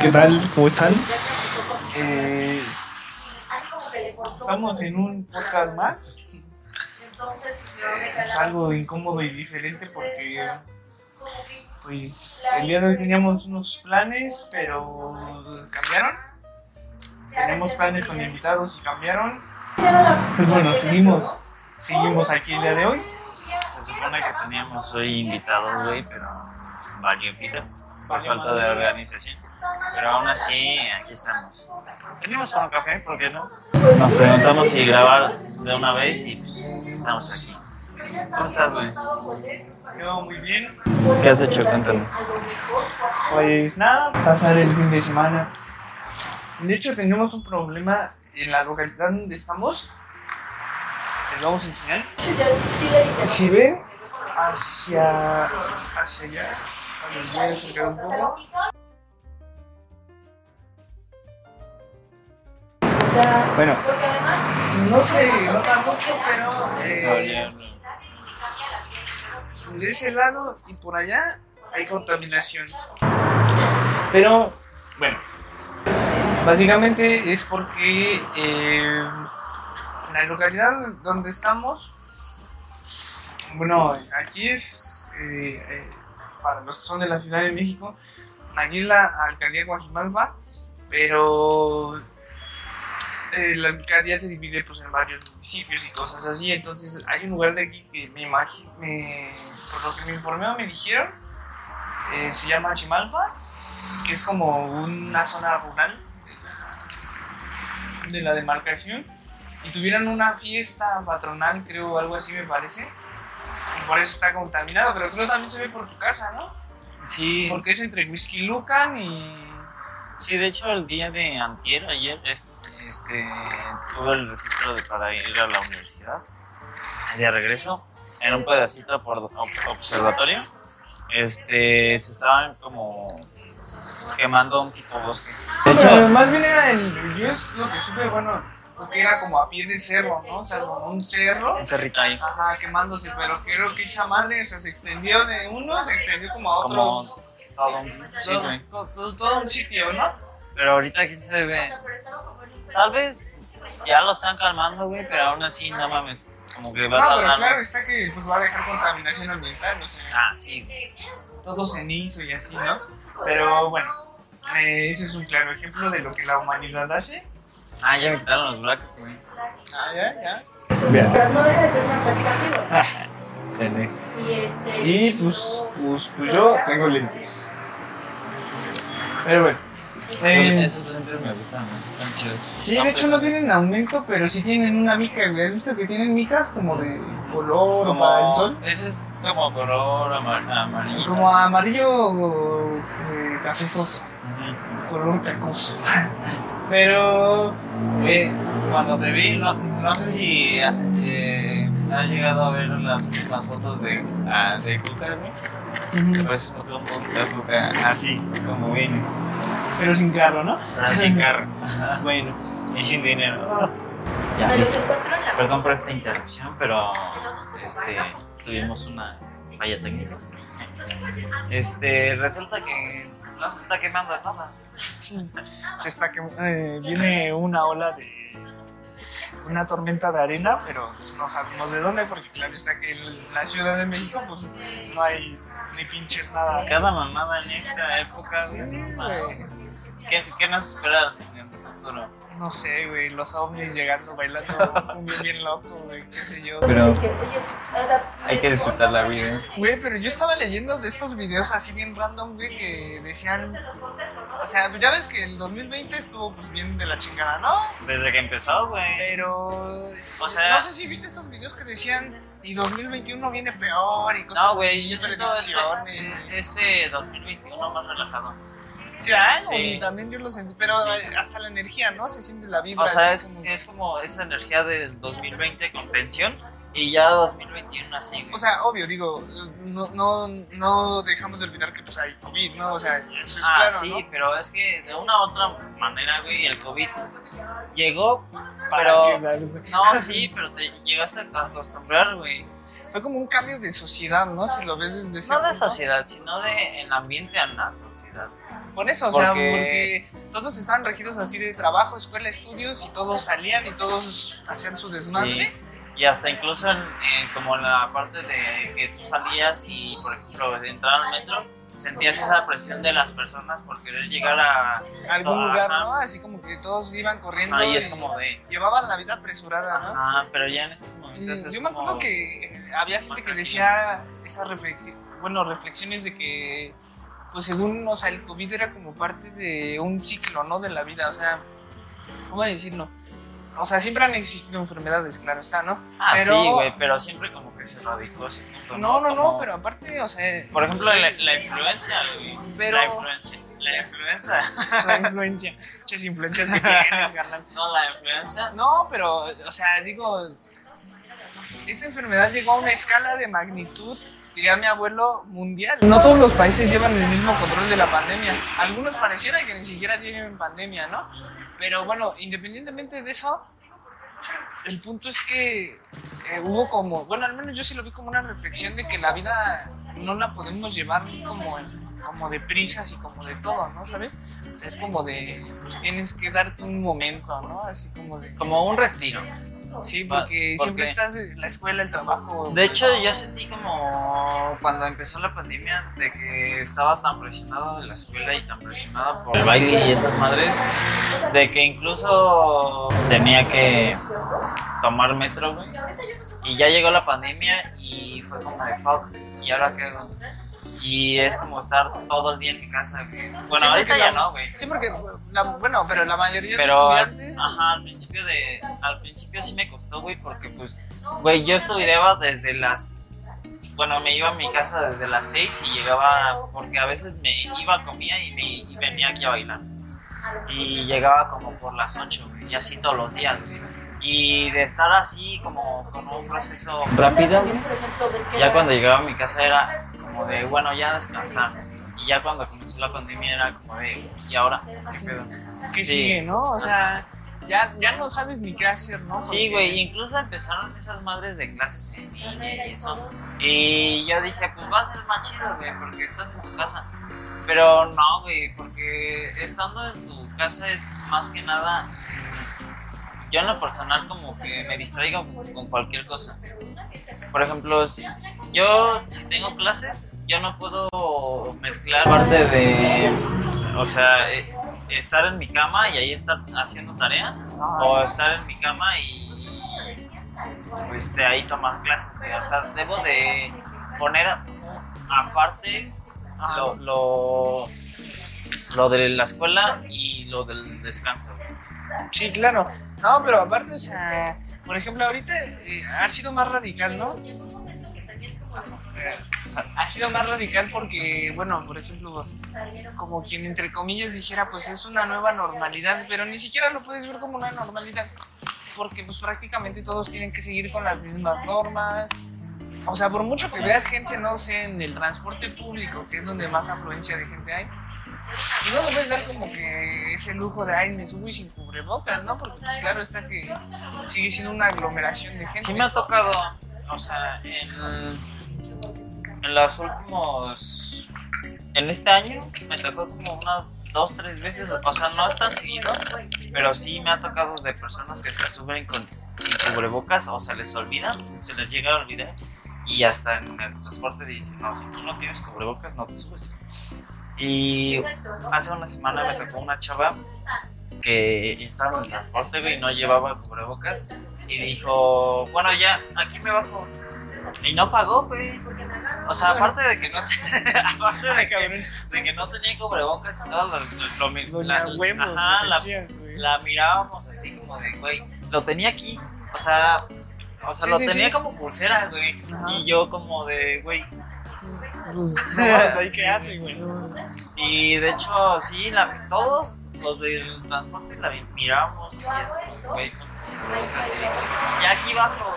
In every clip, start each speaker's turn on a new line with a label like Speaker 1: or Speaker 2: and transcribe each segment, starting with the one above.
Speaker 1: ¿Qué tal? ¿Cómo están? Eh, estamos en un podcast más. Es algo incómodo y diferente porque pues el día de hoy teníamos unos planes, pero cambiaron. Tenemos planes con invitados y cambiaron. Pues bueno, seguimos, seguimos aquí el día de hoy.
Speaker 2: Se supone que teníamos hoy invitados, güey, pero valió pito por falta de organización. Pero aún así, aquí estamos. Venimos para un café, ¿por qué no? Nos preguntamos si grabar de una vez y pues estamos aquí. ¿Cómo estás, güey?
Speaker 1: Yo muy bien.
Speaker 2: ¿Qué has hecho? Cuéntame.
Speaker 1: Pues nada, pasar el fin de semana. De hecho, tenemos un problema en la localidad donde estamos. Les vamos a enseñar. Si ven hacia, hacia allá, a ver, voy a acercar un poco. Bueno, no se nota mucho, pero eh, de ese lado y por allá hay contaminación. Pero, bueno, básicamente es porque eh, en la localidad donde estamos, bueno, aquí es, eh, eh, para los que son de la Ciudad de México, aquí es la alcaldía Guajimalpa, pero eh, la alcaldía se divide pues, en varios municipios y cosas así. Entonces, hay un lugar de aquí que me imagino, por lo que me informé o me dijeron, eh, se llama Chimalpa, que es como una zona rural de la demarcación. Y tuvieran una fiesta patronal, creo, algo así me parece. Y por eso está contaminado, pero creo que también se ve por tu casa, ¿no?
Speaker 2: Sí,
Speaker 1: Porque es entre Huizquilucan y.
Speaker 2: sí, de hecho el día de antier, ayer, es- este, tuve el registro de para ir a la universidad. De regreso, en un pedacito por ob- observatorio, este, se estaban como quemando un tipo bosque.
Speaker 1: De hecho, más bien era el. Yo es lo que supe, bueno, pues era como a pie de cerro, ¿no? O sea, como un cerro.
Speaker 2: Un cerrito ahí.
Speaker 1: Ajá, quemándose, pero creo que esa madre o sea, se extendió de uno, se extendió como a
Speaker 2: Como
Speaker 1: otros.
Speaker 2: todo un, sí,
Speaker 1: todo, todo- todo- un sitio, ¿no?
Speaker 2: Pero ahorita quién se ve. Tal vez ya lo están calmando, güey, pero aún así, no mames. Como que va a
Speaker 1: No, pero
Speaker 2: tardar.
Speaker 1: claro está que pues, va a dejar contaminación ambiental, o sea,
Speaker 2: Ah, sí,
Speaker 1: todo cenizo y así, ¿no? Pero bueno, eh, ese es un claro ejemplo de lo que la humanidad hace.
Speaker 2: Ah, ya me quitaron los brackets, güey.
Speaker 1: Ah, ya, ya.
Speaker 3: Pero no deja de ser una plática. Y este.
Speaker 1: Y pues, pues, pues yo tengo lentes. Pero bueno. Eh,
Speaker 2: Esos lentes me gustan. Están chidos.
Speaker 1: Sí, de hecho no tienen aumento, pero sí tienen una mica, güey. ¿Has visto que tienen micas como de color o para el sol?
Speaker 2: Ese es como color amar- amarillo.
Speaker 1: Como amarillo eh, cafezoso, color cacoso. Pero
Speaker 2: Eh, cuando te vi, no, no sé si eh, has llegado a ver las, las fotos de, ah, de Cuca, güey. Pues un poco de Cuca así, como vienes.
Speaker 1: Pero sin carro, ¿no?
Speaker 2: Pero sin carro.
Speaker 1: Bueno.
Speaker 2: y sin dinero. Ya, listo. Perdón por esta interrupción, pero este, tuvimos una falla técnica. Este, resulta que no se está quemando nada.
Speaker 1: Se está que eh, viene una ola de una tormenta de arena, pero pues, no sabemos de dónde, porque claro está que en la Ciudad de México pues no hay ni pinches nada.
Speaker 2: Cada mamada en esta época,
Speaker 1: Sí,
Speaker 2: mames. ¿Qué, ¿Qué nos espera en el futuro?
Speaker 1: No sé, güey, los ovnis llegando bailando un bien, bien loco, güey, qué sé yo.
Speaker 2: Pero- Hay que disfrutar la vida.
Speaker 1: Güey, pero yo estaba leyendo de estos videos así bien random, güey, que decían, o sea, ya ves que el 2020 estuvo pues bien de la chingada, ¿no?
Speaker 2: Desde que empezó, güey.
Speaker 1: Pero,
Speaker 2: O sea-
Speaker 1: no sé si viste estos videos que decían, y 2021 viene peor y cosas
Speaker 2: No, güey, yo siento este,
Speaker 1: predicciones.
Speaker 2: este 2021 más relajado.
Speaker 1: Sí, ah, también yo lo sentí, pero
Speaker 2: Sí.
Speaker 1: eh, hasta la energía, ¿no? Se siente la vibra.
Speaker 2: O sea, es,
Speaker 1: como-
Speaker 2: es como esa energía del 2020 con tensión y ya 2021 así.
Speaker 1: O sea, obvio, digo, no, no, no dejamos de olvidar que pues hay COVID, ¿no? O sea, eso es
Speaker 2: ah,
Speaker 1: claro,
Speaker 2: sí,
Speaker 1: ¿no?
Speaker 2: pero es que de una u otra manera, güey, el COVID llegó,
Speaker 1: Para
Speaker 2: pero...
Speaker 1: quedarse.
Speaker 2: No, sí, pero te llegaste a acostumbrar, güey.
Speaker 1: Fue como un cambio de sociedad, ¿no? Si lo ves desde ese
Speaker 2: No de
Speaker 1: punto.
Speaker 2: sociedad, sino de el ambiente a la sociedad.
Speaker 1: Por eso, o sea,
Speaker 2: Porque-
Speaker 1: todos estaban regidos así de trabajo, escuela, estudios y todos salían y todos hacían su desmadre.
Speaker 2: Sí. Y hasta incluso en, en como en la parte de que tú salías y, por ejemplo, de entrar al metro, sentías esa presión de las personas por querer llegar a...
Speaker 1: algún lugar, ¿no? Así como que todos iban corriendo.
Speaker 2: Ahí es como de...
Speaker 1: Llevaban la vida apresurada, ¿no?
Speaker 2: Ah, pero ya en estos momentos
Speaker 1: Mm,
Speaker 2: es
Speaker 1: Yo me acuerdo que había gente que decía esas reflexiones, bueno, reflexiones de que, pues según, o sea, el COVID era como parte de un ciclo, ¿no? De la vida, o sea, ¿cómo decirlo? O sea, siempre han existido enfermedades, claro está, ¿no?
Speaker 2: Ah,
Speaker 1: pero-
Speaker 2: sí, güey, pero siempre como que se radicó ese punto,
Speaker 1: No, no, no,
Speaker 2: Como-
Speaker 1: pero aparte, o sea...
Speaker 2: Por ejemplo, la, la influencia, güey.
Speaker 1: Pero-
Speaker 2: La influencia. La influenza.
Speaker 1: La influencia, muchas influencias que tienes, carnal.
Speaker 2: No, la influenza.
Speaker 1: No, pero, o sea, digo, esta enfermedad llegó a una escala de magnitud, diría mi abuelo, mundial. No todos los países llevan el mismo control de la pandemia. Algunos pareciera que ni siquiera tienen pandemia, ¿no? Pero bueno, independientemente de eso, el punto es que eh, hubo como, bueno, al menos yo sí lo vi como una reflexión de que la vida no la podemos llevar como, como de prisas y como de todo, ¿no? ¿Sabes? O sea, es como de, pues tienes que darte un momento, ¿no? Así como de...
Speaker 2: Como un respiro.
Speaker 1: Sí,
Speaker 2: Va-
Speaker 1: porque
Speaker 2: ¿por
Speaker 1: siempre
Speaker 2: qué?
Speaker 1: estás en la escuela, el trabajo.
Speaker 2: De hecho, yo sentí como cuando empezó la pandemia de que estaba tan presionado de la escuela y tan presionado por el baile y esas madres, de que incluso tenía que tomar metro, güey. Y ya llegó la pandemia y fue como de fuck, ¿y ahora qué hago? Y es como estar todo el día en mi casa, güey. Bueno,
Speaker 1: Sí,
Speaker 2: ahorita
Speaker 1: porque
Speaker 2: ya
Speaker 1: la-
Speaker 2: no, güey.
Speaker 1: Sí, porque, la- bueno, pero la mayoría
Speaker 2: Pero,
Speaker 1: de
Speaker 2: al-
Speaker 1: estudiantes.
Speaker 2: ajá, al principio de, al principio sí me costó, güey, porque pues, güey, yo estudiaba desde las, bueno, me iba a mi casa desde las 6 y llegaba, porque a veces me iba, comía y, me, y venía aquí a bailar. Y llegaba como por las 8, güey, y así todos los días, güey. Y de estar así como con un proceso rápido, ya cuando llegaba a mi casa era como de, bueno, ya descansar. Y ya cuando comenzó la pandemia era como de, ¿y ahora? ¿Qué pedo?
Speaker 1: que
Speaker 2: sí.
Speaker 1: sigue, ¿no? O sea, ya, ya no sabes ni qué hacer, ¿no?
Speaker 2: Sí, güey, incluso empezaron esas madres de clases en línea y eso. Y yo dije, pues va a ser más chido, güey, porque estás en tu casa. Pero no, güey, porque estando en tu casa es más que nada. mm, Yo en lo personal, como que me distraigo con cualquier cosa. Por ejemplo, si yo si tengo clases, yo no puedo mezclar parte de. O sea, eh, estar en mi cama y ahí estar haciendo tareas o estar en mi cama y este, ahí tomar clases. O sea, debo de poner aparte lo, lo, lo de la escuela y lo del descanso.
Speaker 1: Sí, claro. No, pero aparte, o sea, por ejemplo, ahorita eh, ha sido más radical, ¿no? Ha sido más radical porque, bueno, por ejemplo, como quien entre comillas dijera, pues es una nueva normalidad, pero ni siquiera lo puedes ver como una normalidad, porque pues prácticamente todos tienen que seguir con las mismas normas. O sea, por mucho que veas gente, no sé, en el transporte público, que es donde más afluencia de gente hay, y no le puedes dar como que ese lujo de, ay, me subo y sin cubrebocas, ¿no? Porque pues claro está que sigue siendo una aglomeración de gente.
Speaker 2: Sí me ha tocado, o sea, en, en los últimos, en este año me tocó como unas dos, tres veces, o sea, no es tan seguido, pero sí me ha tocado de personas que se suben con sin cubrebocas o se les olvida, se les llega a olvidar y hasta en el transporte dicen, no, si tú no tienes cubrebocas no te subes. Y hace una semana me tocó una chava que estaba en el transporte y no llevaba cubrebocas y dijo, bueno ya, aquí me bajo. Y no pagó, güey. O sea, aparte de que no, aparte de que, de que no tenía cubrebocas y todo, lo, la- ajá, la- mirábamos así como de, güey, lo tenía aquí, o sea, o sea,
Speaker 1: Sí,
Speaker 2: lo
Speaker 1: sí,
Speaker 2: tenía
Speaker 1: sí.
Speaker 2: como pulsera, güey,
Speaker 1: Ajá.
Speaker 2: y yo como de, güey,
Speaker 1: Pues, no mames, ahí qué hace, güey.
Speaker 2: y de hecho, sí, la, todos los del transporte la mi- mirábamos y es como, güey, pues, o sea, sí, ya aquí bajo,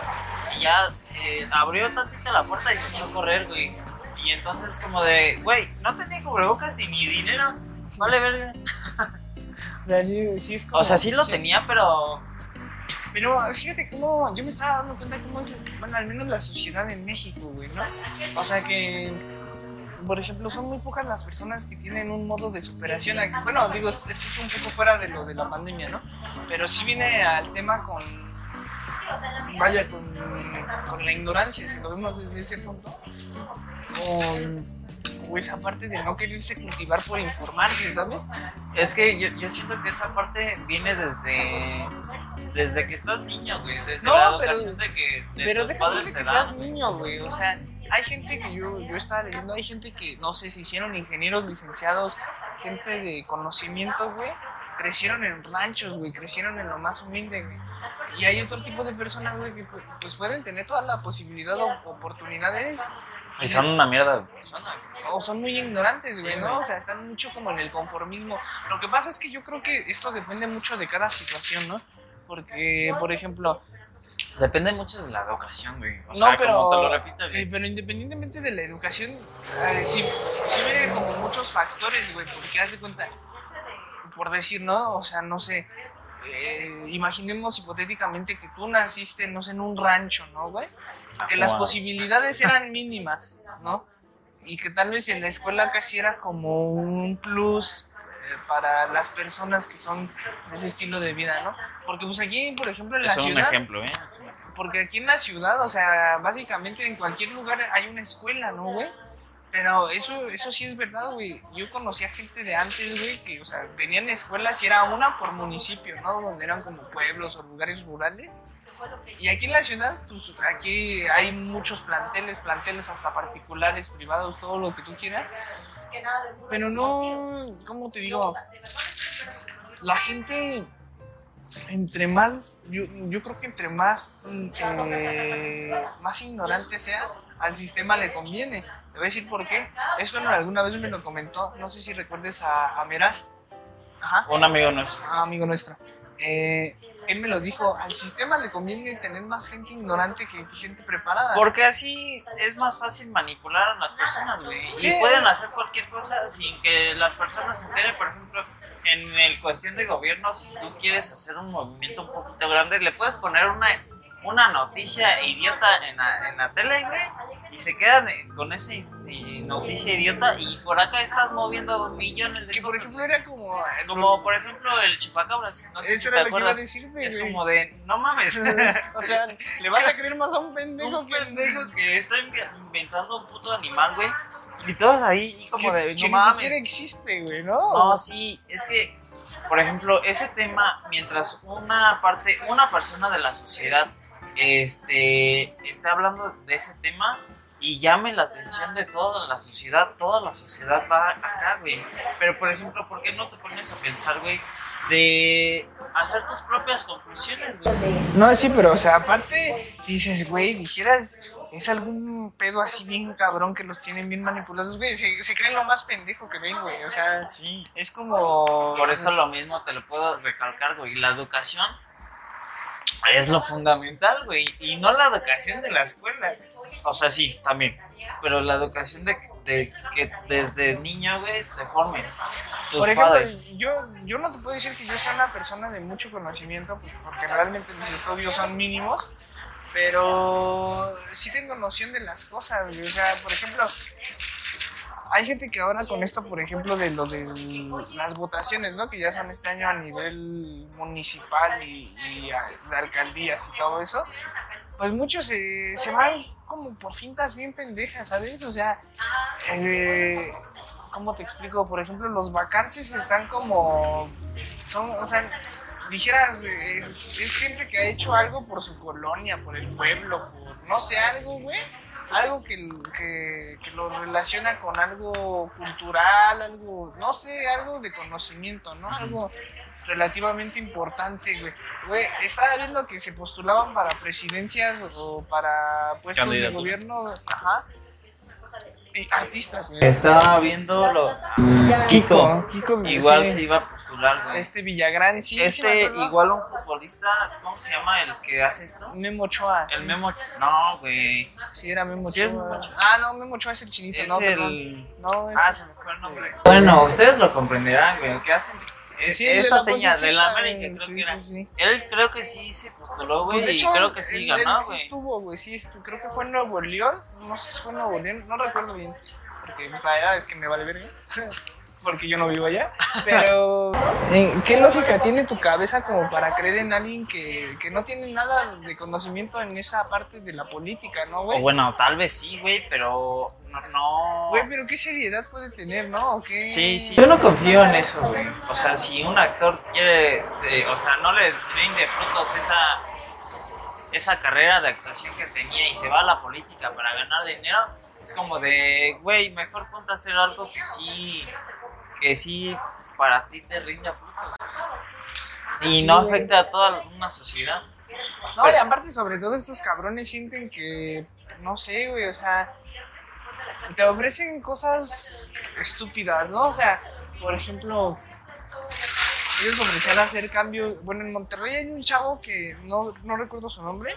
Speaker 2: ya eh, abrió tantito la puerta y se echó a correr, güey, y entonces como de, güey, no tenía cubrebocas y ni dinero, vale verga.
Speaker 1: O sea, sí, sí es como...
Speaker 2: O sea, sí lo tenía, pero
Speaker 1: Pero fíjate cómo, yo me estaba dando cuenta cómo es, bueno, al menos la sociedad en México, güey, ¿no? O sea que por ejemplo, son muy pocas las personas que tienen un modo de superación. Bueno, digo, esto es un poco fuera de lo de la pandemia, ¿no? Pero sí viene al tema con, vaya, con, con la ignorancia, si lo vemos desde ese punto. O esa parte de no quererse cultivar por informarse, ¿sabes?
Speaker 2: Es que yo, yo siento que esa parte viene desde desde que estás niño, güey, desde
Speaker 1: No,
Speaker 2: la
Speaker 1: pero-
Speaker 2: de que de
Speaker 1: Pero déjame de que seas niño, güey. O sea, hay gente que yo, yo estaba leyendo, hay gente que, no sé, si hicieron ingenieros, licenciados, gente de conocimiento, güey. Crecieron en ranchos, güey, crecieron en lo más humilde, güey. Y hay otro tipo de personas, güey, que pues, pueden tener toda la posibilidad o oportunidades
Speaker 2: Y son una mierda güey.
Speaker 1: o son muy ignorantes, güey, ¿no? O sea, están mucho como en el conformismo. Lo que pasa es que yo creo que esto depende mucho de cada situación, ¿no? Porque, por ejemplo,
Speaker 2: Depende mucho de la educación, güey. O
Speaker 1: no,
Speaker 2: sea,
Speaker 1: pero,
Speaker 2: como te lo repito,
Speaker 1: eh,
Speaker 2: güey.
Speaker 1: pero independientemente de la educación, eh, sí, sí viene como muchos factores, güey, porque haz de cuenta, por decir, ¿no? O sea, no sé, eh, imaginemos hipotéticamente que tú naciste, no sé, en un rancho, ¿no, güey? Que las posibilidades eran mínimas, ¿no? Y que tal vez en la escuela casi era como un plus eh, para las personas que son de ese estilo de vida, ¿no? Porque pues aquí, por ejemplo, en la ciudad...
Speaker 2: ¿eh? Es un ejemplo.
Speaker 1: Porque aquí en la ciudad, o sea, básicamente en cualquier lugar hay una escuela, ¿no, güey? Pero eso, eso sí es verdad, güey. Yo conocía gente de antes, güey, que, o sea, tenían escuelas y era una por municipio, ¿no? Donde eran como pueblos o lugares rurales. Y aquí en la ciudad, pues aquí hay muchos planteles, planteles hasta particulares, privados, todo lo que tú quieras. Pero no, ¿cómo te digo? La gente, entre más, yo, yo creo que entre más, mm, eh, más ignorante sea, al sistema le conviene. Te voy a decir por qué. Eso no, alguna vez me lo comentó, no sé si recuerdes a, a Meraz. Ajá.
Speaker 2: Un amigo nuestro.
Speaker 1: Ah, amigo nuestro. Eh, él me lo dijo, al sistema le conviene tener más gente ignorante que que gente preparada.
Speaker 2: Porque así es más fácil manipular a las personas, güey.
Speaker 1: Sí.
Speaker 2: Y pueden hacer cualquier cosa sin que las personas se enteren. Por ejemplo, en el cuestión de gobierno, si tú quieres hacer un movimiento un poquito grande, le puedes poner una, una noticia idiota en la, en la tele, güey. Y se quedan eh, con esa i- noticia idiota y por acá estás moviendo millones de
Speaker 1: que por
Speaker 2: cosas.
Speaker 1: ejemplo era como... eh,
Speaker 2: Como por ejemplo el chupacabras. No sé
Speaker 1: Eso
Speaker 2: si
Speaker 1: era
Speaker 2: te
Speaker 1: lo que iba a
Speaker 2: acuerdas.
Speaker 1: decirte,
Speaker 2: Es
Speaker 1: güey.
Speaker 2: como de, no mames.
Speaker 1: o sea, le vas a creer más a un pendejo
Speaker 2: un
Speaker 1: que...
Speaker 2: pendejo que está inve- inventando un puto animal, güey. Y todos ahí como de,
Speaker 1: que
Speaker 2: no
Speaker 1: ni siquiera existe, güey, ¿no?
Speaker 2: No, sí, es que, por ejemplo, ese tema, mientras una parte, una persona de la sociedad, este, esté hablando de ese tema y llame la atención de toda la sociedad, toda la sociedad va acá, güey. Pero, por ejemplo, ¿por qué no te pones a pensar, güey, de hacer tus propias conclusiones, güey?
Speaker 1: No, sí, pero, o sea, aparte, dices, güey, dijeras, es algún pedo así bien cabrón que los tienen bien manipulados, güey, se, se creen lo más pendejo que ven, güey, o sea,
Speaker 2: Sí.
Speaker 1: es como...
Speaker 2: Por eso lo mismo te lo puedo recalcar, güey. La educación es lo fundamental, güey. Y no la educación de la escuela. O sea, sí, también. Pero la educación de, de que desde niño, güey, te formen. Tus
Speaker 1: Por ejemplo,
Speaker 2: padres.
Speaker 1: yo, yo no te puedo decir que yo sea una persona de mucho conocimiento, porque realmente mis estudios son mínimos, pero sí tengo noción de las cosas, güey. O sea, por ejemplo, hay gente que ahora con esto, por ejemplo, de lo de las votaciones, ¿no? Que ya son este año a nivel municipal y, de alcaldías y todo eso, pues muchos se, se van como por fintas bien pendejas, ¿sabes? O sea, eh, ¿cómo te explico? Por ejemplo, los vacantes están como, son, o sea, dijeras, es, es gente que ha hecho algo por su colonia, por el pueblo, por, no sé, algo, güey. Algo que, que, que lo relaciona con algo cultural, algo, no sé, algo de conocimiento, ¿no? Algo relativamente importante, güey. Güey, estaba viendo que se postulaban para presidencias o para puestos de gobierno, ajá, artistas, güey.
Speaker 2: Estaba viendo lo.
Speaker 1: Kiko, Kiko,
Speaker 2: Igual
Speaker 1: sí.
Speaker 2: se iba a postular, güey.
Speaker 1: Este Villagrán, sí,
Speaker 2: Este, igual un futbolista, ¿cómo se llama el que hace esto?
Speaker 1: Memo Ochoa.
Speaker 2: El
Speaker 1: sí.
Speaker 2: Memo. No, güey.
Speaker 1: Sí, era Memo Ochoa. Ah, no, Memo Ochoa es el chinito,
Speaker 2: Es
Speaker 1: no, perdón.
Speaker 2: el.
Speaker 1: No, es
Speaker 2: Ah, se me fue el nombre. Bueno, ustedes lo comprenderán, güey. ¿Qué hacen?
Speaker 1: Sí, el de
Speaker 2: Esta
Speaker 1: la
Speaker 2: seña
Speaker 1: posición,
Speaker 2: de la América, creo
Speaker 1: sí,
Speaker 2: que era.
Speaker 1: sí, sí.
Speaker 2: Él creo que sí se postuló, güey,
Speaker 1: Pues de
Speaker 2: y creo que sí
Speaker 1: él-
Speaker 2: ganó,
Speaker 1: él sí
Speaker 2: güey.
Speaker 1: estuvo, güey, sí, estu- creo que fue en Nuevo León, no sé si fue en Nuevo León, no recuerdo bien. porque la verdad es que me vale verga. porque yo no vivo allá. Pero, eh, ¿qué lógica tiene tu cabeza como para creer en alguien que, que no tiene nada de conocimiento en esa parte de la política, no,
Speaker 2: O
Speaker 1: güey?
Speaker 2: bueno, tal vez sí, güey, pero no. no...
Speaker 1: Güey, pero qué seriedad puede tener, ¿no? ¿O qué?
Speaker 2: Sí, sí. Yo no confío en eso, güey. O sea, si un actor quiere, eh, o sea, no le rinde frutos esa, esa carrera de actuación que tenía y se va a la política para ganar dinero, es como de, güey, mejor ponte a hacer algo que sí, que sí para ti te rinda frutos. Y no afecta a toda una sociedad.
Speaker 1: No, y aparte, sobre todo, estos cabrones sienten que, no sé, güey, o sea, te ofrecen cosas estúpidas, ¿no? O sea, por ejemplo, ellos ofrecían hacer cambios. Bueno, en Monterrey hay un chavo que no, no recuerdo su nombre,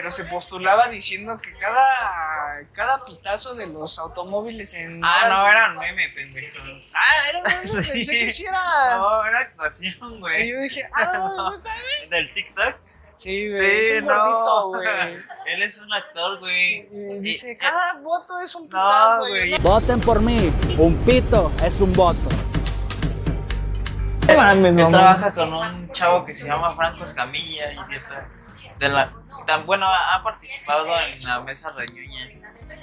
Speaker 1: pero se postulaba diciendo que cada, cada pitazo de los automóviles en.
Speaker 2: Ah, no,
Speaker 1: de-
Speaker 2: era un meme, pendejo.
Speaker 1: Ah, era un meme,
Speaker 2: Sí.
Speaker 1: pensé que sí era.
Speaker 2: No, era actuación,
Speaker 1: Y
Speaker 2: güey.
Speaker 1: yo dije, ah, ¿neta, güey?
Speaker 2: Del TikTok.
Speaker 1: Sí, güey, es un gordito, güey.
Speaker 2: Él es un actor, güey.
Speaker 1: Y dice,
Speaker 2: Y-
Speaker 1: cada voto es un putazo.
Speaker 2: güey.
Speaker 1: y
Speaker 4: Voten por mí. Un pito es un voto.
Speaker 1: No
Speaker 2: Él trabaja con un chavo que se llama Franco Escamilla, idiota. De la, tan, bueno, ha participado en la mesa reñuña.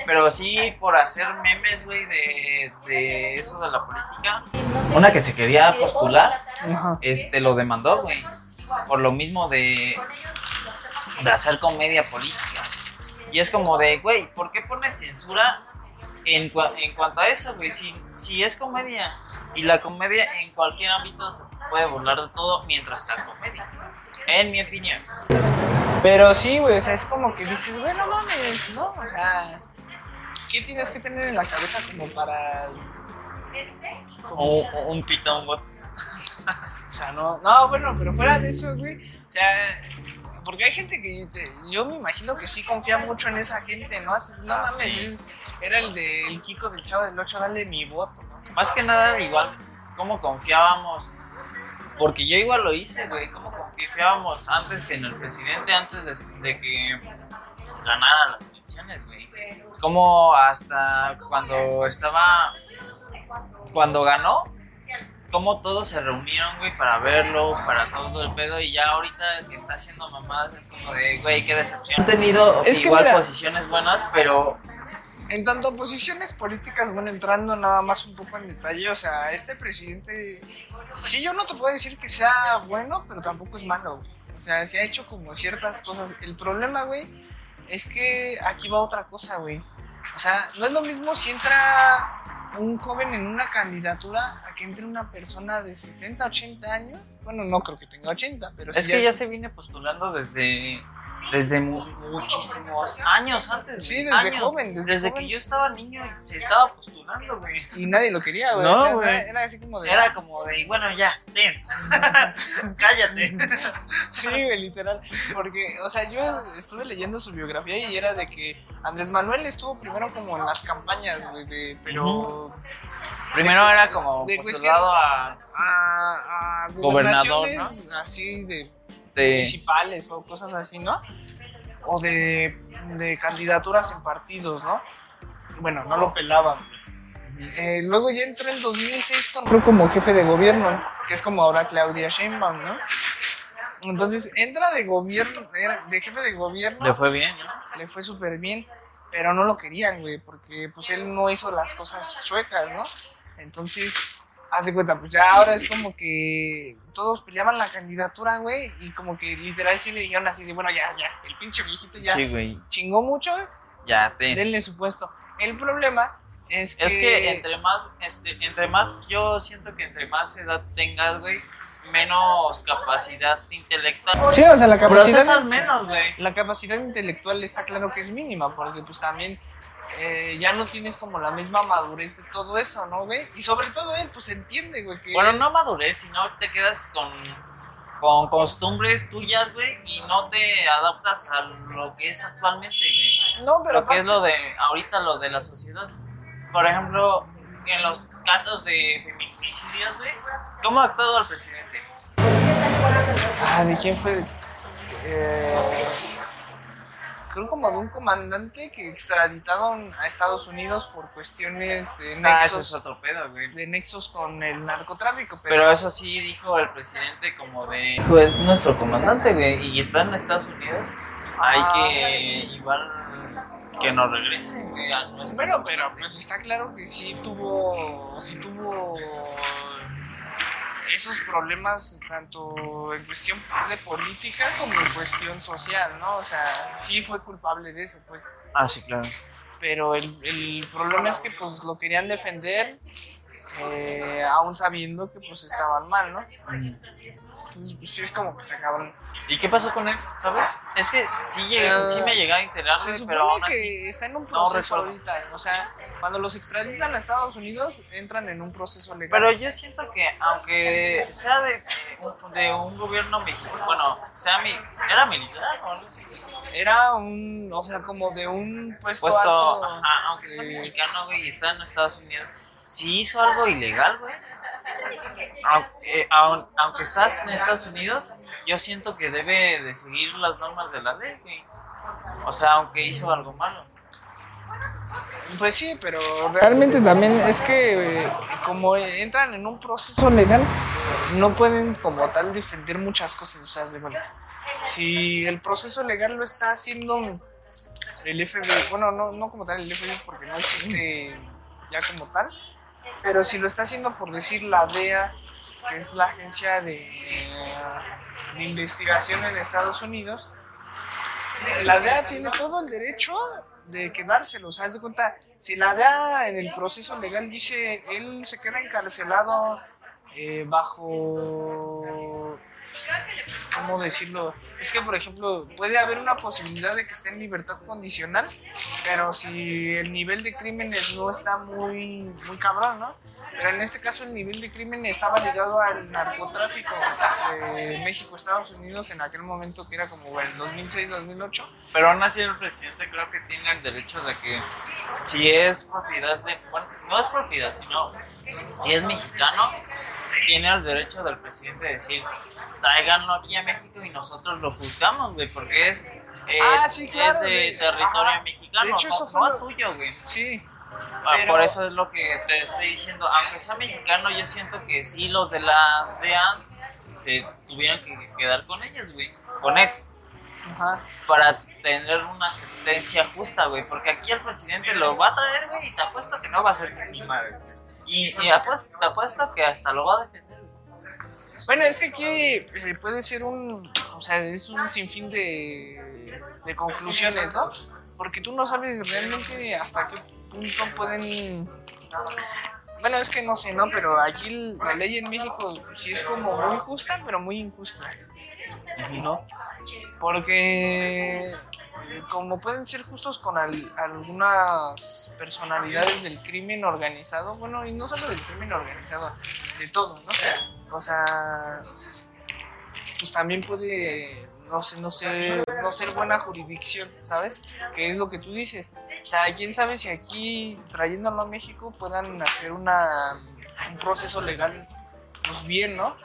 Speaker 2: Pero sí, por hacer memes, güey, de, de eso de la política. Una que se quería postular, este, lo demandó, güey. Por lo mismo de, de hacer comedia política. Y es como de, güey, ¿por qué pones censura en, cua- en cuanto a eso, güey? Si, si es comedia. Y la comedia en cualquier ámbito se puede burlar de todo mientras sea comedia. En mi opinión.
Speaker 1: Pero sí, güey, o sea, es como que dices, güey, no mames, ¿no? O sea, ¿qué tienes que tener en la cabeza como para...
Speaker 2: O, o un pitón, bot.
Speaker 1: O sea, no, no, bueno, pero fuera de eso, güey, o sea, porque hay gente que, te- yo me imagino que sí confía mucho en esa gente, ¿no? Así, no
Speaker 2: Ah,
Speaker 1: mames,
Speaker 2: sí.
Speaker 1: es- era el de el Kiko del Chavo del 8, dale mi voto, ¿no?
Speaker 2: Más que nada, igual, cómo confiábamos. Porque yo igual lo hice, güey. Cómo confiábamos antes en el presidente, antes de, de que ganara las elecciones, güey. Como hasta cuando estaba. Cuando ganó, como todos se reunieron, güey, para verlo, para todo el pedo. Y ya ahorita que está haciendo mamadas, es como de, güey, qué decepción. Han tenido
Speaker 1: Es que
Speaker 2: igual
Speaker 1: mira-
Speaker 2: posiciones buenas, pero
Speaker 1: En tanto posiciones políticas, bueno, entrando nada más un poco en detalle, o sea, este presidente, sí, yo no te puedo decir que sea bueno, pero tampoco es malo, güey. O sea, se ha hecho como ciertas cosas. El problema, güey, es que aquí va otra cosa, güey. O sea, no es lo mismo si entra un joven en una candidatura a que entre una persona de 70, 80 años. Bueno, no creo que tenga 80, pero
Speaker 2: Es
Speaker 1: sí
Speaker 2: que ya se viene postulando desde, desde mu- muchísimos años antes.
Speaker 1: Sí, desde
Speaker 2: años.
Speaker 1: joven, desde joven.
Speaker 2: que yo estaba niño se estaba postulando, güey.
Speaker 1: Y nadie lo quería, güey.
Speaker 2: No,
Speaker 1: o sea, era, era así como de...
Speaker 2: Era como de, bueno, ya, ten. Cállate.
Speaker 1: Sí, güey, literal. Porque, o sea, yo estuve leyendo su biografía y era de que Andrés Manuel estuvo primero como en las campañas, güey, de, pero
Speaker 2: Primero era como
Speaker 1: De
Speaker 2: postulado a Gobernador,
Speaker 1: gobernaciones así de
Speaker 2: de,
Speaker 1: municipales o cosas así, ¿no? O de, de candidaturas en partidos, ¿no? Bueno, no lo pelaban. Eh, luego ya entró en 2006 con- entró como jefe de gobierno, que es como ahora Claudia Sheinbaum, ¿no? Entonces entra de gobierno, de jefe de gobierno,
Speaker 2: le fue bien, ¿no?
Speaker 1: le fue súper bien, pero no lo querían, güey, porque pues él no hizo las cosas chuecas, ¿no? Entonces, hace cuenta, pues ya ahora es como que todos peleaban la candidatura, güey, y como que literal sí le dijeron así de, bueno, ya, ya, el pinche viejito ya
Speaker 2: Sí,
Speaker 1: chingó mucho,
Speaker 2: Ya, ten.
Speaker 1: denle su puesto. El problema es que...
Speaker 2: Es que entre más, este, entre más, yo siento que entre más edad tengas, güey, menos capacidad intelectual.
Speaker 1: Sí, o sea, la capacidad...
Speaker 2: menos, güey.
Speaker 1: La capacidad intelectual está claro que es mínima, porque pues también eh, ya no tienes como la misma madurez de todo eso, ¿no, güey? Y sobre todo él, pues entiende, güey, que...
Speaker 2: Bueno, no madurez, sino te quedas con, con costumbres tuyas, güey, y no te adaptas a lo que es actualmente, güey.
Speaker 1: No, pero
Speaker 2: Lo que es lo de, ahorita lo de la sociedad. Por ejemplo, en los casos de güey, ¿cómo ha actuado el presidente?
Speaker 1: Ah, ¿de quién fue? Eh, creo como de un comandante que extraditaron a Estados Unidos por cuestiones de
Speaker 2: Ah, ese es
Speaker 1: nexos,
Speaker 2: otro pedo, güey.
Speaker 1: de nexos con el narcotráfico. Pero,
Speaker 2: Pero eso sí dijo el presidente como de... Pues nuestro comandante, güey, y está en Estados Unidos. Hay
Speaker 1: Ah.
Speaker 2: que igual que nos regresen, a nuestro...
Speaker 1: Bueno, pero pues está claro que sí tuvo, sí tuvo esos problemas tanto en cuestión de política como en cuestión social, ¿no? O sea, sí fue culpable de eso, pues.
Speaker 2: Ah, sí, claro.
Speaker 1: Pero el, el problema es que pues lo querían defender eh, aún sabiendo que pues estaban mal, ¿no? Entonces pues sí es como que se acaban.
Speaker 2: ¿Y qué pasó con él? ¿Sabes? Es que sí, llegué,
Speaker 1: Eh,
Speaker 2: sí me llegué a enterar, pero aún
Speaker 1: que
Speaker 2: así...
Speaker 1: está en un
Speaker 2: no
Speaker 1: proceso ahorita. O sea, cuando los extraditan a Estados Unidos, entran en un proceso legal.
Speaker 2: Pero yo siento que aunque sea de, de un gobierno mexicano, bueno, sea mi, era militar o algo así,
Speaker 1: Era un, o sea, como de un puesto,
Speaker 2: puesto,
Speaker 1: alto,
Speaker 2: ajá, aunque sea
Speaker 1: eh,
Speaker 2: mexicano, güey, y está en Estados Unidos, si hizo algo ilegal, güey, aunque, eh, aun- aunque estás en Estados Unidos, yo siento que debe de seguir las normas de la ley. O sea, aunque hizo algo malo.
Speaker 1: Pues sí, pero realmente también es que eh, como entran en un proceso legal, no pueden como tal defender muchas cosas. O sea, de si el proceso legal lo está haciendo el FBI, bueno, no, no como tal el FBI porque no existe ya como tal, pero si lo está haciendo por decir la DEA, que es la agencia de, investigación en Estados Unidos, la DEA tiene todo el derecho de quedárselo. O sea, haz de cuenta, si la DEA en el proceso legal dice él se queda encarcelado eh, bajo. ¿Cómo decirlo? Es que, por ejemplo, puede haber una posibilidad de que esté en libertad condicional, pero si el nivel de crímenes no está muy, muy cabrón, ¿no? Pero en este caso el nivel de crimen estaba ligado al narcotráfico de México, Estados Unidos, en aquel momento que era como el 2006-2008.
Speaker 2: Pero aún así el presidente creo que tiene el derecho de que si es propiedad de, bueno, no es propiedad, sino si es mexicano, tiene el derecho del presidente de decir, tráiganlo aquí a México y nosotros lo juzgamos, güey, porque es, eh,
Speaker 1: Ah, sí, claro,
Speaker 2: es de territorio
Speaker 1: ajá.
Speaker 2: mexicano,
Speaker 1: De hecho,
Speaker 2: no,
Speaker 1: eso fue
Speaker 2: no
Speaker 1: lo-
Speaker 2: es suyo, güey.
Speaker 1: Sí,
Speaker 2: Ah,
Speaker 1: Pero-
Speaker 2: Por eso es lo que te estoy diciendo, aunque sea mexicano, yo siento que sí los de la DEA se tuvieran que quedar con ellos, güey, con él
Speaker 1: ajá.
Speaker 2: para tener una sentencia justa, güey. Porque aquí el presidente lo va a traer, güey, y te apuesto que no va a ser ni madre. Y, y apuesto, te apuesto que hasta lo va a defender.
Speaker 1: Bueno, es que aquí eh, puede ser un, o sea, es un sinfín de, de conclusiones, ¿no? Porque tú no sabes realmente hasta qué punto pueden... Bueno, es que no sé, ¿no? Pero aquí la ley en México sí es como muy justa, pero muy injusta, ¿no? Porque como pueden ser justos con al- algunas personalidades del crimen organizado, bueno, y no solo del crimen organizado, de todo, ¿no? O sea, pues también puede, no sé, no sé, no ser buena jurisdicción, ¿sabes? Que es lo que tú dices. O sea, quién sabe si aquí, trayéndolo a México, puedan hacer una, un proceso legal, pues bien, ¿no?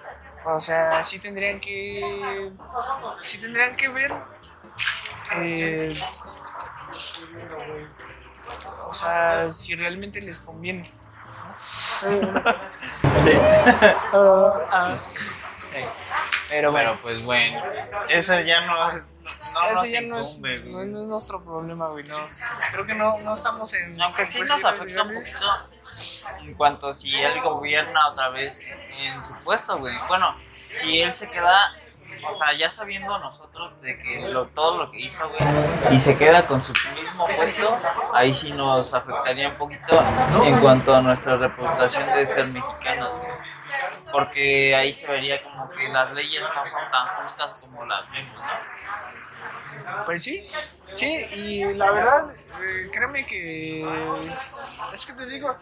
Speaker 1: O sea, sí tendrían que, sí tendrían que ver, eh, o sea, si realmente les conviene. Ah, sí. Pero bueno.
Speaker 2: Pues bueno, eso ya no es. No
Speaker 1: Ese
Speaker 2: nos
Speaker 1: ya no es, no,
Speaker 2: güey.
Speaker 1: no es nuestro problema, güey. No. Creo que no, no estamos en.
Speaker 2: Aunque sí nos afecta un poquito en cuanto a si él gobierna otra vez en su puesto, güey. Bueno, si él se queda, o sea, ya sabiendo nosotros de que lo, todo lo que hizo, güey, y se queda con su mismo puesto, ahí sí nos afectaría un poquito en cuanto a nuestra reputación de ser mexicanos, güey. Porque ahí se vería como que las leyes no son tan justas como las vemos, ¿no?
Speaker 1: Pues sí, sí, y la verdad, eh, créeme que. Es que te digo.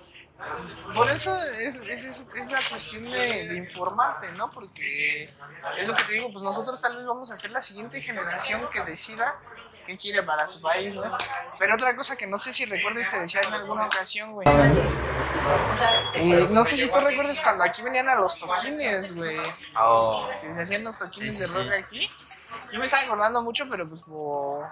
Speaker 1: Por eso es, es, es- es la cuestión de, de informarte, ¿no? Porque es lo que te digo, pues nosotros tal vez vamos a ser la siguiente generación que decida qué quiere para su país, ¿no? Pero otra cosa que no sé si recuerdes, te decía en alguna ocasión, güey. Eh, no sé si tú recuerdas cuando aquí venían a los toquines, güey.
Speaker 2: Oh,
Speaker 1: Que se hacían los toquines
Speaker 2: Sí, sí,
Speaker 1: de rock
Speaker 2: sí.
Speaker 1: aquí. Yo me estaba acordando mucho, pero pues como...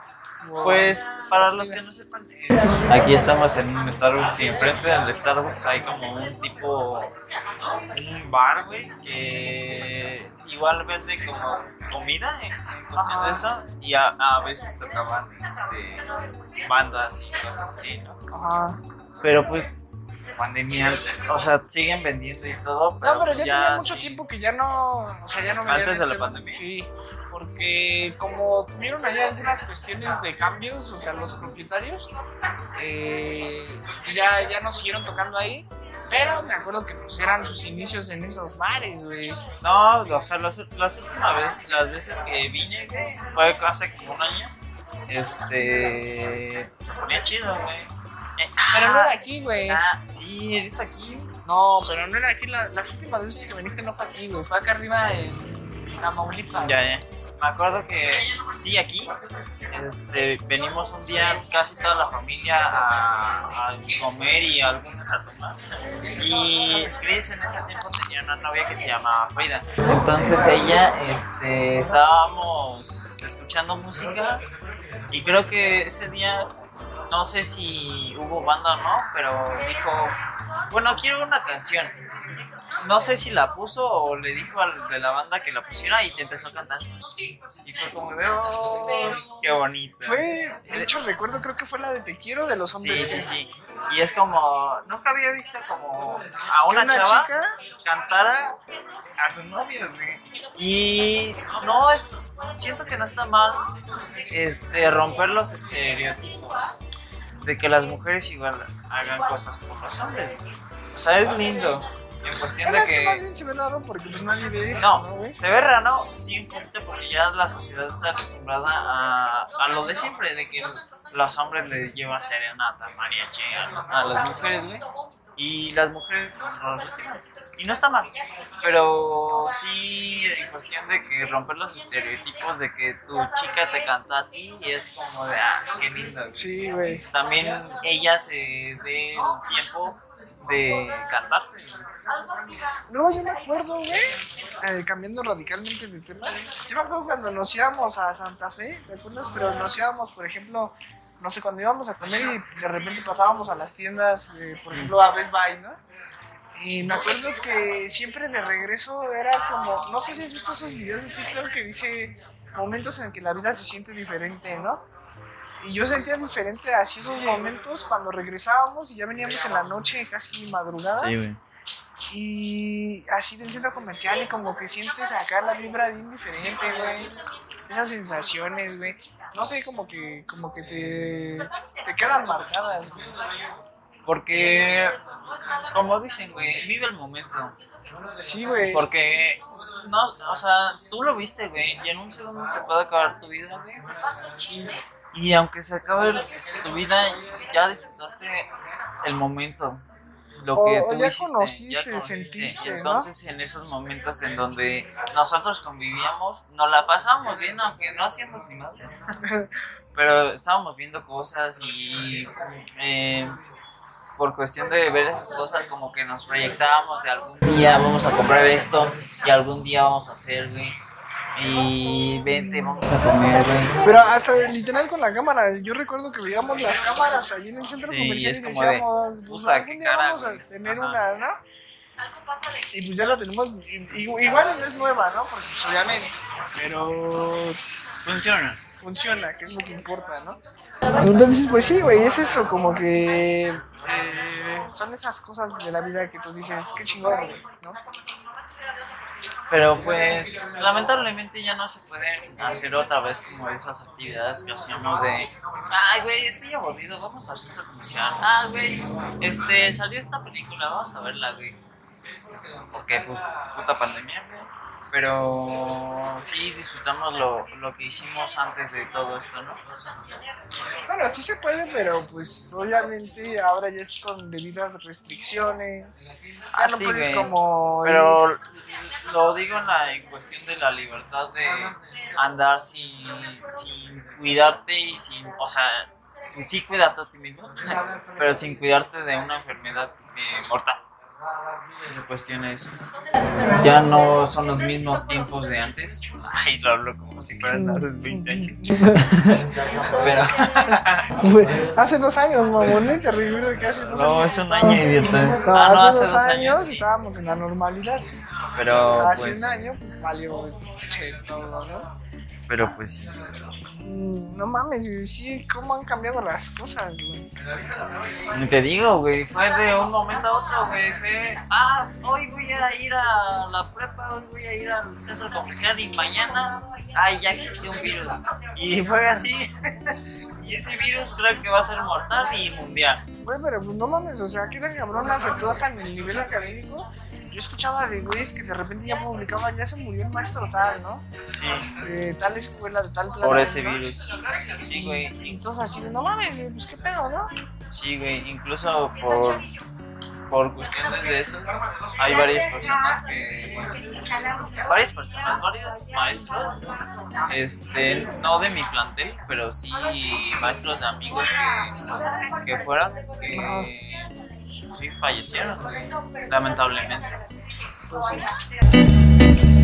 Speaker 1: como-
Speaker 2: Pues para los que no sepan, eh, aquí estamos en un Starbucks y enfrente del Starbucks hay como un tipo, un bar, güey, que igual vende como comida en, en cuestión de eso y a, a veces tocaban este, bandas y cosas así, ¿no?
Speaker 1: Ajá.
Speaker 2: Pero pues pandemia, o sea, siguen vendiendo y todo. Pero
Speaker 1: No, pero ya,
Speaker 2: ya
Speaker 1: tenía mucho
Speaker 2: sí.
Speaker 1: tiempo que ya no, o sea, ya no
Speaker 2: ¿Antes de la
Speaker 1: este-
Speaker 2: pandemia?
Speaker 1: Sí, porque como tuvieron ahí algunas cuestiones de cambios, o sea, los propietarios, eh, ya, ya no siguieron tocando ahí, pero me acuerdo que pues eran sus inicios en esos bares, güey.
Speaker 2: No, o sea, las, las últimas veces, las veces que vine, güey, fue hace como un año. Este. Se ponía chido, güey.
Speaker 1: Pero no
Speaker 2: ah,
Speaker 1: era aquí, güey.
Speaker 2: Ah, sí, eres aquí.
Speaker 1: No, pero no era aquí, la- las últimas veces que viniste no fue aquí, güey, fue acá arriba en Tamaulipas.
Speaker 2: Ya, ya. Me acuerdo que sí, aquí. Este, venimos un día casi toda la familia a, a comer y algunos a tomar. Y Chris en ese tiempo tenía una novia que se llamaba Frida. Entonces ella, este, estábamos escuchando música y creo que ese día, no sé si hubo banda o no, pero dijo, bueno, quiero una canción. No sé si la puso o le dijo al de la banda que la pusiera y te empezó a cantar. Y fue como de, oh, qué bonito.
Speaker 1: Fue, de hecho recuerdo, creo que fue la de Te Quiero de los
Speaker 2: Sí,
Speaker 1: hombres.
Speaker 2: sí, sí. Y es como, nunca había visto como a una,
Speaker 1: una
Speaker 2: chava
Speaker 1: chica
Speaker 2: cantara a su novio, güey. Y no, es, siento que no está mal este, romper los estereotipos de que las mujeres igual hagan cosas por los hombres. O sea, es lindo. En cuestión de
Speaker 1: es que más bien se ve raro porque pues nadie ve eso,
Speaker 2: No,
Speaker 1: ¿no, güey?
Speaker 2: se ve raro, sí, un poquito porque ya la sociedad está acostumbrada a, a lo de siempre, de que los hombres les llevan serenata, mariachi a, a las mujeres, güey. Y las mujeres no reciben. Y no está mal. Pero sí, en cuestión de que romper los estereotipos de que tu chica te canta a ti y es como de, ah, qué lindo.
Speaker 1: Sí, güey.
Speaker 2: También ella se dé el tiempo de cantarte.
Speaker 1: No, yo me acuerdo, güey, eh, cambiando radicalmente de tema. Yo me acuerdo cuando nos íbamos a Santa Fe, ¿te acuerdas? Pero nos íbamos, por ejemplo, no sé, cuando íbamos a comer y de repente pasábamos a las tiendas, eh, por ejemplo, a Best Buy, ¿no? Y me acuerdo que siempre de regreso era como, no sé si has visto esos videos de TikTok que dice momentos en que la vida se siente diferente, ¿no? Y yo sentía diferente así esos momentos cuando regresábamos y ya veníamos en la noche, casi madrugada.
Speaker 2: güey.
Speaker 1: Y así del centro comercial y como que sientes acá la vibra bien diferente, güey. Esas sensaciones, güey. No sé, como que, como que te, te quedan marcadas, güey.
Speaker 2: Porque, como dicen, güey, vive el momento.
Speaker 1: Sí, güey.
Speaker 2: Porque, no, o sea, tú lo viste, güey, y en un segundo se puede acabar tu vida, güey. Y aunque se acabe tu vida, ya disfrutaste el momento. Lo que
Speaker 1: O-
Speaker 2: tú
Speaker 1: ya
Speaker 2: hiciste,
Speaker 1: conociste,
Speaker 2: ya conociste.
Speaker 1: sentiste,
Speaker 2: Y
Speaker 1: ¿no?
Speaker 2: entonces, en esos momentos en donde nosotros convivíamos, nos la pasábamos bien, aunque no hacíamos ni más. Pero estábamos viendo cosas y eh, por cuestión de ver esas cosas como que nos proyectábamos de algún día vamos a comprar esto y algún día vamos a hacer, güey. Y vente, vamos a comer, güey.
Speaker 1: Pero hasta literal con la cámara, yo recuerdo que veíamos las cámaras ahí en el centro
Speaker 2: Sí,
Speaker 1: comercial y
Speaker 2: como de,
Speaker 1: decíamos, pues
Speaker 2: puta,
Speaker 1: algún
Speaker 2: qué
Speaker 1: día
Speaker 2: cara,
Speaker 1: vamos a tener
Speaker 2: Ajá.
Speaker 1: una, ¿no? Y pues ya la tenemos, igual no es nueva, ¿no? Porque pues, obviamente, pero
Speaker 2: Funciona.
Speaker 1: funciona, que es lo que importa, ¿no? Entonces, pues sí, güey, es eso, como que eh, son esas cosas de la vida que tú dices, qué chingón, güey, ¿no?
Speaker 2: Pero pues lamentablemente ya no se pueden hacer otra vez como esas actividades que hacíamos de ay güey estoy aburrido, vamos al centro comercial, ah güey, este salió esta película, vamos a verla güey. Porque pu- puta pandemia, güey. Pero sí disfrutamos lo, lo que hicimos antes de todo esto, ¿no?
Speaker 1: Bueno, sí se puede, pero pues obviamente ahora ya es con debidas restricciones. Ya
Speaker 2: Ah,
Speaker 1: no
Speaker 2: sí,
Speaker 1: puedes como...
Speaker 2: Pero lo digo en la en cuestión de la libertad de andar sin, sin cuidarte y sin, o sea, sí cuidarte a ti mismo, pero sin cuidarte de una enfermedad eh, mortal. La cuestión es,
Speaker 3: Son de edad.
Speaker 2: ya no son los mismos tiempos de antes. Ay, lo hablo como si fueran hace 20 años. Pero,
Speaker 1: hace dos años, mamón, ¿eh? te de que hace dos
Speaker 2: no,
Speaker 1: años.
Speaker 2: es un año, idiota.
Speaker 1: No,
Speaker 2: Ah, no,
Speaker 1: hace,
Speaker 2: hace
Speaker 1: dos, años,
Speaker 2: sí.
Speaker 1: estábamos en la normalidad.
Speaker 2: Pero,
Speaker 1: hace
Speaker 2: pues,
Speaker 1: un año, pues valió che, todo, ¿no?
Speaker 2: Pero pues sí.
Speaker 1: Mm, No mames, sí, cómo han cambiado las cosas, güey.
Speaker 2: Te digo, güey, fue de un momento a otro, güey, fue, ah, hoy voy a ir a la prepa, hoy voy a ir al centro comercial y mañana, ay, ya existió un virus. Y fue así. y ese virus creo que va a ser mortal y mundial.
Speaker 1: Güey, pero pues no mames, o sea, que tan cabrón afectó hasta en el nivel académico. Yo escuchaba de güeyes que de repente ya publicaban, ya se murió el maestro tal, ¿no?
Speaker 2: Sí,
Speaker 1: De tal escuela, de tal
Speaker 2: por ese virus. Sí, güey,
Speaker 1: entonces así de, no mames, pues qué pedo, ¿no?
Speaker 2: sí, güey, incluso por, por cuestiones de eso, hay varias personas que varias personas, varios maestros, este, no de mi plantel, pero sí maestros de amigos que, que fueron, que sí fallecieron, lamentablemente.
Speaker 1: Pues sí.